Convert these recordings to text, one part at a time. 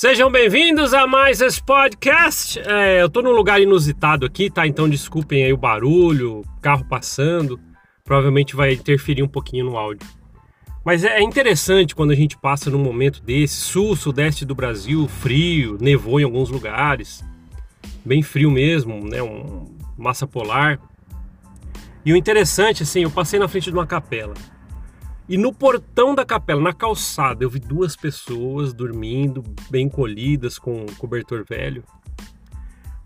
Sejam bem-vindos a mais esse podcast. É, eu tô num lugar inusitado aqui, tá? Então desculpem aí o barulho, carro passando. Provavelmente vai interferir um pouquinho no áudio. Mas é interessante quando a gente passa num momento desse, sul, sudeste do Brasil, frio, nevou em alguns lugares, bem frio mesmo, né? Um massa polar. E o interessante, assim, eu passei na frente de uma capela. E no portão da capela, na calçada, eu vi duas pessoas dormindo, bem colhidas, com um cobertor velho.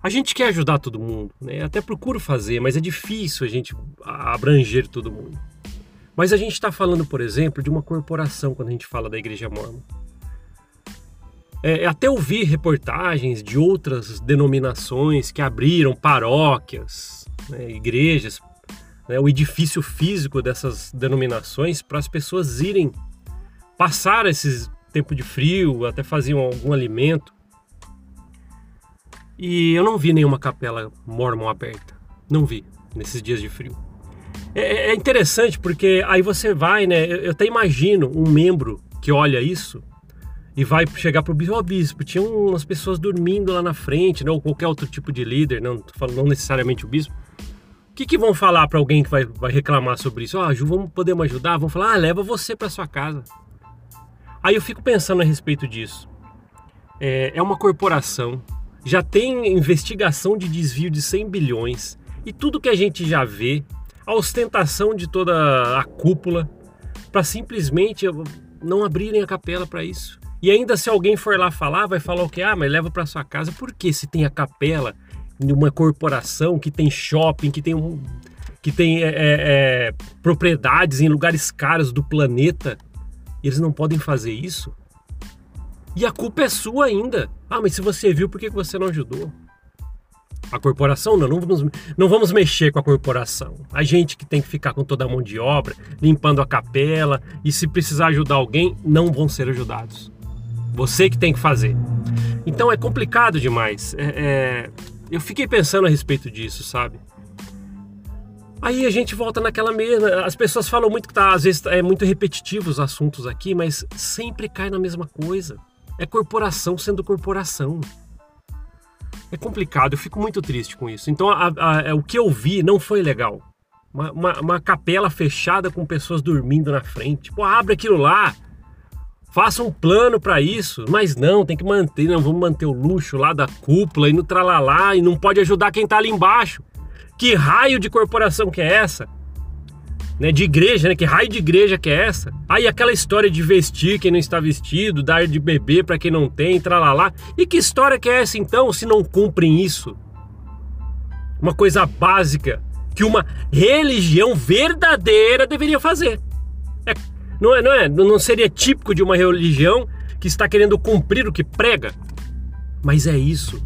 A gente quer ajudar todo mundo, né? Até procuro fazer, mas é difícil a gente abranger todo mundo. Mas a gente está falando, por exemplo, de uma corporação quando a gente fala da Igreja Mormon. É, até ouvi reportagens de outras denominações que abriram paróquias, né, igrejas né, o edifício físico dessas denominações para as pessoas irem passar esse tempo de frio, até faziam algum alimento. E eu não vi nenhuma capela mormon aberta. Não vi nesses dias de frio. É, é, é interessante porque aí você vai, né? Eu até imagino um membro que olha isso e vai chegar para o bispo, oh, bispo, tinha umas pessoas dormindo lá na frente, né? ou qualquer outro tipo de líder, não, não necessariamente o bispo o que, que vão falar para alguém que vai, vai reclamar sobre isso? Oh, Ju, vamos podemos ajudar? Vão falar, ah, leva você para sua casa. Aí eu fico pensando a respeito disso. É, é uma corporação, já tem investigação de desvio de 100 bilhões e tudo que a gente já vê, a ostentação de toda a cúpula, para simplesmente não abrirem a capela para isso. E ainda se alguém for lá falar, vai falar o que? Ah, mas leva para sua casa. Por que se tem a capela de uma corporação que tem shopping, que tem, um, que tem é, é, é, propriedades em lugares caros do planeta, eles não podem fazer isso? E a culpa é sua ainda. Ah, mas se você viu, por que você não ajudou? A corporação? Não, não vamos, não vamos mexer com a corporação. A gente que tem que ficar com toda a mão de obra, limpando a capela, e se precisar ajudar alguém, não vão ser ajudados. Você que tem que fazer. Então é complicado demais. É, é, eu fiquei pensando a respeito disso, sabe? Aí a gente volta naquela mesma. As pessoas falam muito que tá, às vezes é muito repetitivo os assuntos aqui, mas sempre cai na mesma coisa. É corporação sendo corporação. É complicado, eu fico muito triste com isso. Então a, a, a, é, o que eu vi não foi legal. Uma, uma, uma, capela fechada com pessoas dormindo na frente. Pô, abre aquilo lá. Faça um plano para isso, mas não, tem que manter, não vamos manter o luxo lá da cúpula e no tralalá e não pode ajudar quem tá ali embaixo. Que raio de corporação que é essa? Né, de igreja, né? Que raio de igreja que é essa? Aí aquela história de vestir quem não está vestido, dar de beber para quem não tem, tralalá. E que história que é essa então, se não cumprem isso? Uma coisa básica que uma religião verdadeira deveria fazer. É não é, não é, não seria típico de uma religião que está querendo cumprir o que prega. Mas é isso.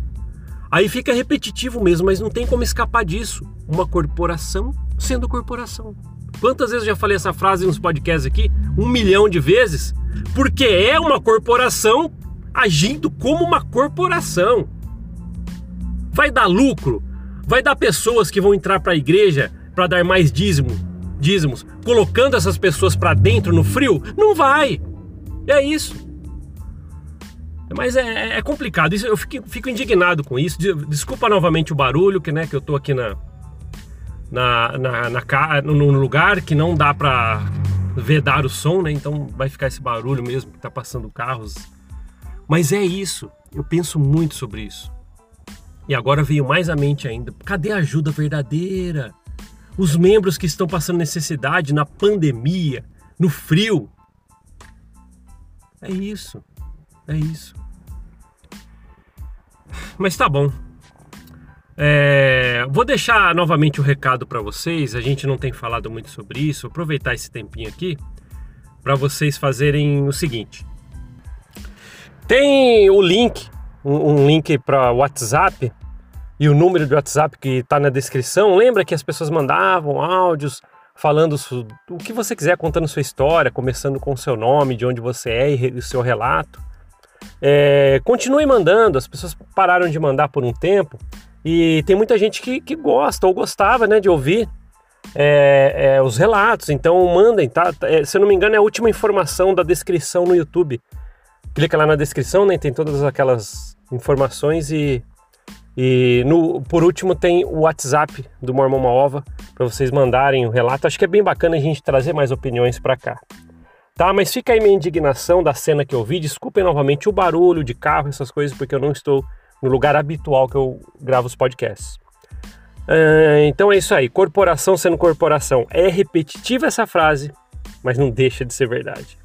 Aí fica repetitivo mesmo, mas não tem como escapar disso. Uma corporação sendo corporação. Quantas vezes eu já falei essa frase nos podcasts aqui? Um milhão de vezes. Porque é uma corporação agindo como uma corporação. Vai dar lucro? Vai dar pessoas que vão entrar para a igreja para dar mais dízimo? Dízimos, colocando essas pessoas para dentro no frio? Não vai. É isso. Mas é, é, é complicado. Isso, eu fico, fico, indignado com isso. Desculpa novamente o barulho, que, né, que eu tô aqui na, na, na, na no lugar que não dá para vedar o som, né? Então vai ficar esse barulho mesmo que tá passando carros. Mas é isso. Eu penso muito sobre isso. E agora veio mais à mente ainda. Cadê a ajuda verdadeira? Os membros que estão passando necessidade na pandemia, no frio. É isso, é isso. Mas tá bom. É, vou deixar novamente o recado para vocês. A gente não tem falado muito sobre isso. Aproveitar esse tempinho aqui para vocês fazerem o seguinte. Tem o link, um, um link para WhatsApp e o número de WhatsApp que está na descrição. Lembra que as pessoas mandavam áudios falando o que você quiser, contando sua história, começando com o seu nome, de onde você é e o seu relato. É, continue mandando, as pessoas pararam de mandar por um tempo e tem muita gente que, que gosta ou gostava né, de ouvir é, é, os relatos, então mandem, tá? É, se eu não me engano, é a última informação da descrição no YouTube clica lá na descrição, né? Tem todas aquelas informações e, e no, por último tem o WhatsApp do Mormon Maova para vocês mandarem o relato. Acho que é bem bacana a gente trazer mais opiniões para cá. Tá, mas fica aí minha indignação da cena que eu vi. Desculpem novamente o barulho de carro, essas coisas, porque eu não estou no lugar habitual que eu gravo os podcasts. Uh, então é isso aí, corporação sendo corporação. É repetitiva essa frase, mas não deixa de ser verdade.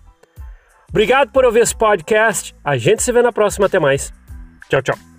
Obrigado por ouvir esse podcast. A gente se vê na próxima. Até mais. Tchau, tchau.